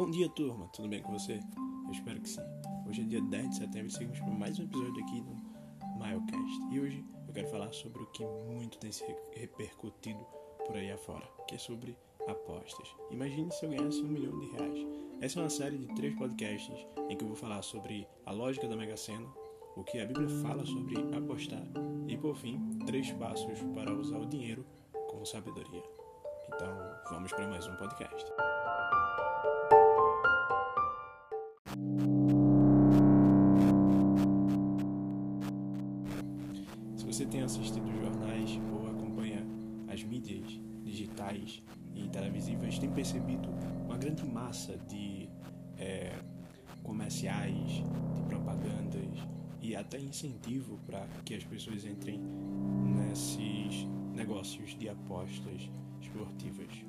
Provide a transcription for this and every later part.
Bom dia, turma. Tudo bem com você? Eu espero que sim. Hoje é dia 10 de setembro e seguimos para mais um episódio aqui no Milecast. E hoje eu quero falar sobre o que muito tem se repercutido por aí afora, que é sobre apostas. Imagine se eu ganhasse um milhão de reais. Essa é uma série de três podcasts em que eu vou falar sobre a lógica da Mega Sena, o que a Bíblia fala sobre apostar e, por fim, três passos para usar o dinheiro com sabedoria. Então, vamos para mais um podcast. Mídias digitais e televisivas, tem percebido uma grande massa de é, comerciais, de propagandas e até incentivo para que as pessoas entrem nesses negócios de apostas esportivas.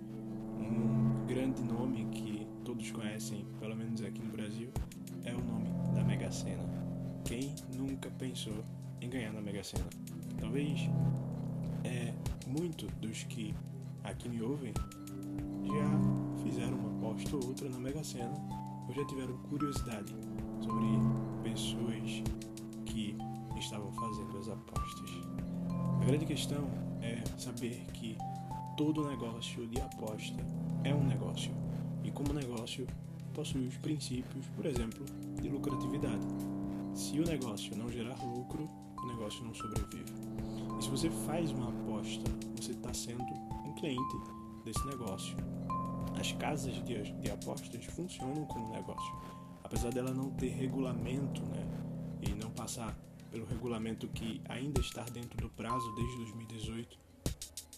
Um grande nome que todos conhecem, pelo menos aqui no Brasil, é o nome da Mega Sena. Quem nunca pensou em ganhar na Mega Sena? Talvez muito dos que aqui me ouvem já fizeram uma aposta ou outra na Mega Sena ou já tiveram curiosidade sobre pessoas que estavam fazendo as apostas. A grande questão é saber que todo negócio de aposta é um negócio e, como negócio, possui os princípios, por exemplo, de lucratividade. Se o negócio não gerar lucro, o negócio não sobrevive. E se você faz uma aposta, você está sendo um cliente desse negócio. As casas de, de apostas funcionam como negócio, apesar dela não ter regulamento, né, e não passar pelo regulamento que ainda está dentro do prazo desde 2018,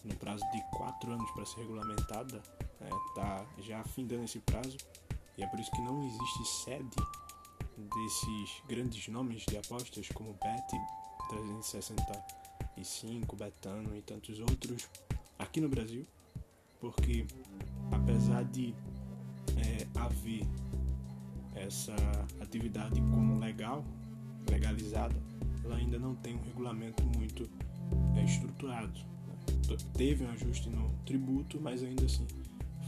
no prazo de quatro anos para ser regulamentada, né, já findando esse prazo, e é por isso que não existe sede desses grandes nomes de apostas como Bet 365, Betano e tantos outros aqui no Brasil, porque apesar de é, haver essa atividade como legal, legalizada, ela ainda não tem um regulamento muito é, estruturado. Né? Teve um ajuste no tributo, mas ainda assim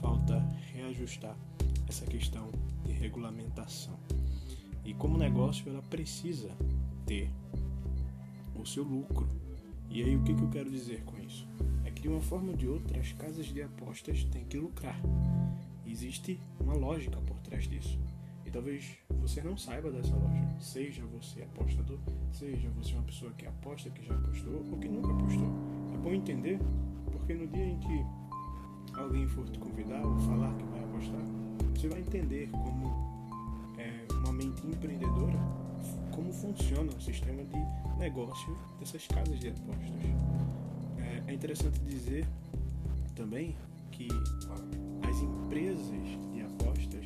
falta reajustar essa questão de regulamentação. E como negócio, ela precisa ter o seu lucro. E aí, o que, que eu quero dizer com isso? É que de uma forma ou de outra, as casas de apostas têm que lucrar. Existe uma lógica por trás disso. E talvez você não saiba dessa lógica. Seja você apostador, seja você uma pessoa que aposta, que já apostou ou que nunca apostou. É bom entender, porque no dia em que alguém for te convidar ou falar que vai apostar, você vai entender como é, uma mente empreendedora, como funciona o sistema de negócio dessas casas de apostas. É, é interessante dizer também que as empresas de apostas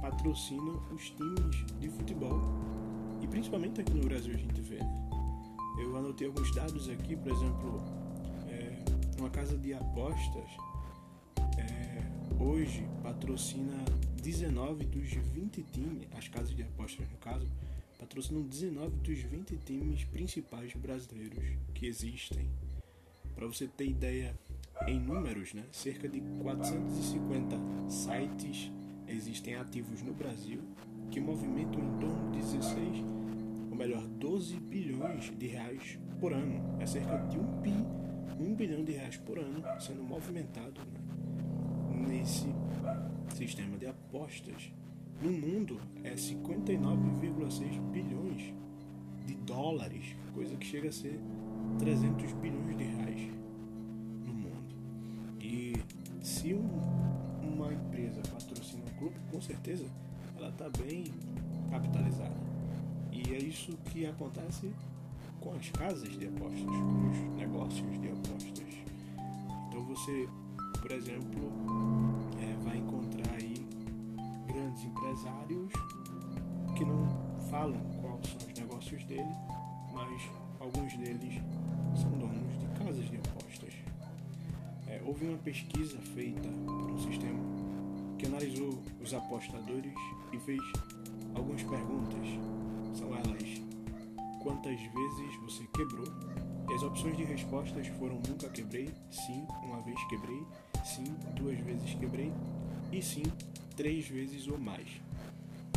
patrocinam os times de futebol e principalmente aqui no Brasil a gente vê. Né? Eu anotei alguns dados aqui, por exemplo, é, uma casa de apostas hoje patrocina 19 dos 20 times, as casas de apostas no caso, patrocinam 19 dos 20 times principais brasileiros que existem. Para você ter ideia em números, né, cerca de 450 sites existem ativos no Brasil que movimentam em torno de 16, ou melhor, 12 bilhões de reais por ano. É cerca de 1 bi, 1 bilhão de reais por ano sendo movimentado né, nesse sistema de apostas no mundo é 59,6 bilhões de dólares, coisa que chega a ser 300 bilhões de reais no mundo. E se um, uma empresa patrocina um clube, com certeza ela está bem capitalizada. E é isso que acontece com as casas de apostas, com os negócios de apostas. Então você por exemplo, é, vai encontrar aí grandes empresários que não falam quais são os negócios dele, mas alguns deles são donos de casas de apostas. É, houve uma pesquisa feita por um sistema que analisou os apostadores e fez algumas perguntas. São elas: quantas vezes você quebrou? E as opções de respostas foram nunca quebrei, sim, uma vez quebrei, sim, duas vezes quebrei e sim, três vezes ou mais.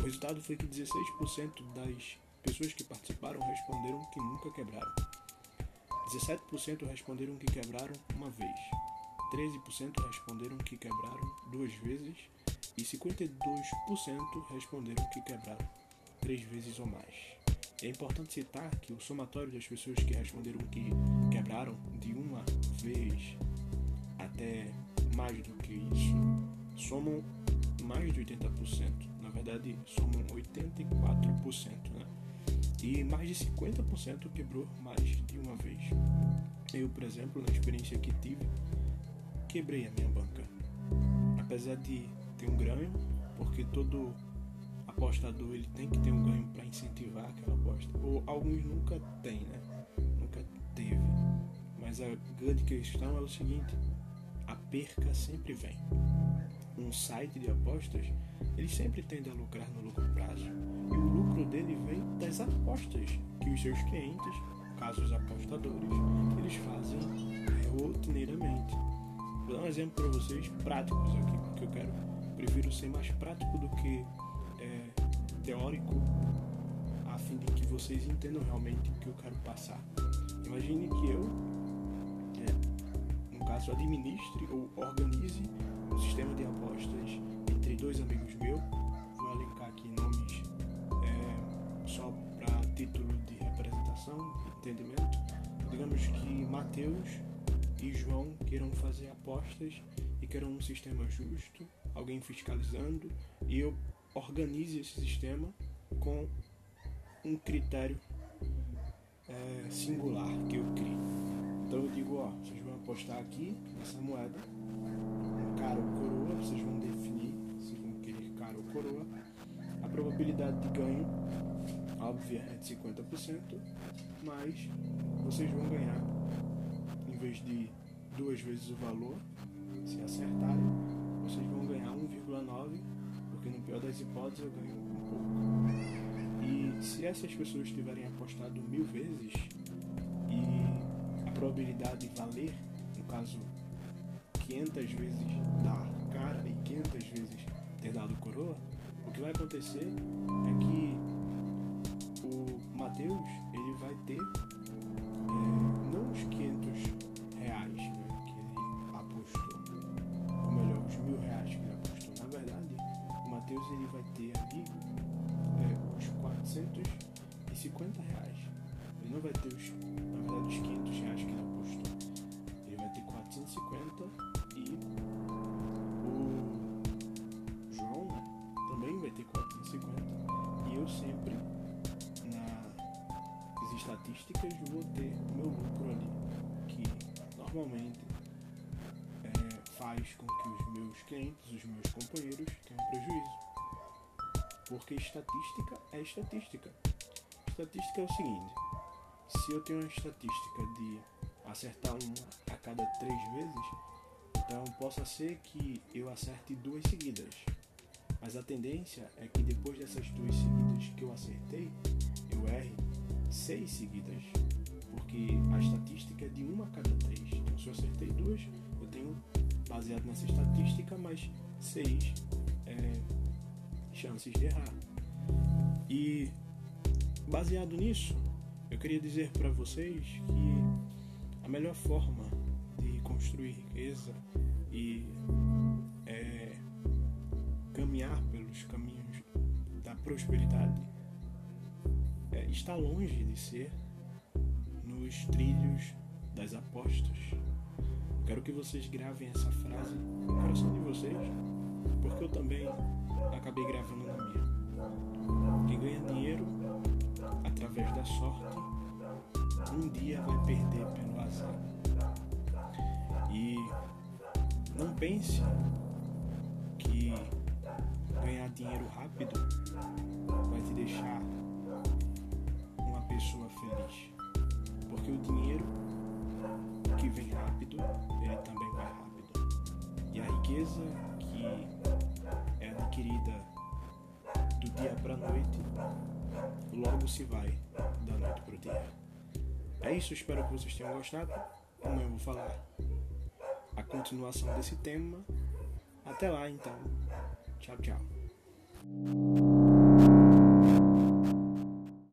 O resultado foi que 16% das pessoas que participaram responderam que nunca quebraram. 17% responderam que quebraram uma vez. 13% responderam que quebraram duas vezes e 52% responderam que quebraram três vezes ou mais. É importante citar que o somatório das pessoas que responderam que quebraram de uma vez até mais do que isso somam mais de 80%. Verdade, somam 84%. Né? E mais de 50% quebrou mais de uma vez. Eu, por exemplo, na experiência que tive, quebrei a minha banca. Apesar de ter um ganho, porque todo apostador ele tem que ter um ganho para incentivar aquela aposta. Ou alguns nunca tem, né? Nunca teve. Mas a grande questão é o seguinte: a perca sempre vem. Um site de apostas, ele sempre tende a lucrar no longo prazo. E o lucro dele vem das apostas que os seus clientes, casos apostadores, eles fazem rotineiramente. Vou dar um exemplo para vocês práticos aqui, porque eu quero, prefiro ser mais prático do que é, teórico, a fim de que vocês entendam realmente o que eu quero passar. Imagine que eu, caso, administre ou organize um sistema de apostas entre dois amigos meus. Vou elencar aqui nomes é, só para título de representação, entendimento. Digamos que Mateus e João queiram fazer apostas e queiram um sistema justo, alguém fiscalizando, e eu organize esse sistema com um critério é, singular que eu crio. Então eu digo, ó, vocês vão apostar aqui nessa moeda, um cara ou coroa, vocês vão definir se vão querer cara ou coroa. A probabilidade de ganho, óbvia, é de 50%, mas vocês vão ganhar, em vez de duas vezes o valor, se acertarem, vocês vão ganhar 1,9 porque no pior das hipóteses eu ganho um pouco. E se essas pessoas tiverem apostado mil vezes probabilidade de valer, no caso 500 vezes dar cara e 500 vezes ter dado coroa, o que vai acontecer é que o Mateus ele vai ter é, não os 500 Deus ele vai ter ali é, os 450 reais. Ele não vai ter os, os 500 reais que ele apostou. Ele vai ter 450 e o João né, também vai ter 450. E eu sempre, nas estatísticas, vou ter meu lucro ali, que normalmente é, faz com que os meus clientes, os meus companheiros tenham prejuízo. Porque estatística é estatística. Estatística é o seguinte: se eu tenho uma estatística de acertar uma a cada três vezes, então possa ser que eu acerte duas seguidas. Mas a tendência é que depois dessas duas seguidas que eu acertei, eu erre seis seguidas. Porque a estatística é de uma a cada três. Então se eu acertei duas, eu tenho, baseado nessa estatística, mais seis é, chances de errar. E baseado nisso, eu queria dizer para vocês que a melhor forma de construir riqueza e é, caminhar pelos caminhos da prosperidade é, está longe de ser nos trilhos das apostas. Quero que vocês gravem essa frase no coração de vocês, porque eu também acabei gravando na minha. Quem ganha dinheiro através da sorte, um dia vai perder pelo azar. E não pense que ganhar dinheiro rápido vai te deixar uma pessoa feliz. Porque o dinheiro que vem rápido, ele também vai rápido. E a riqueza que adquirida do dia para a noite, logo se vai da noite para o dia. É isso, espero que vocês tenham gostado. Amanhã eu vou falar a continuação desse tema. Até lá então. Tchau, tchau.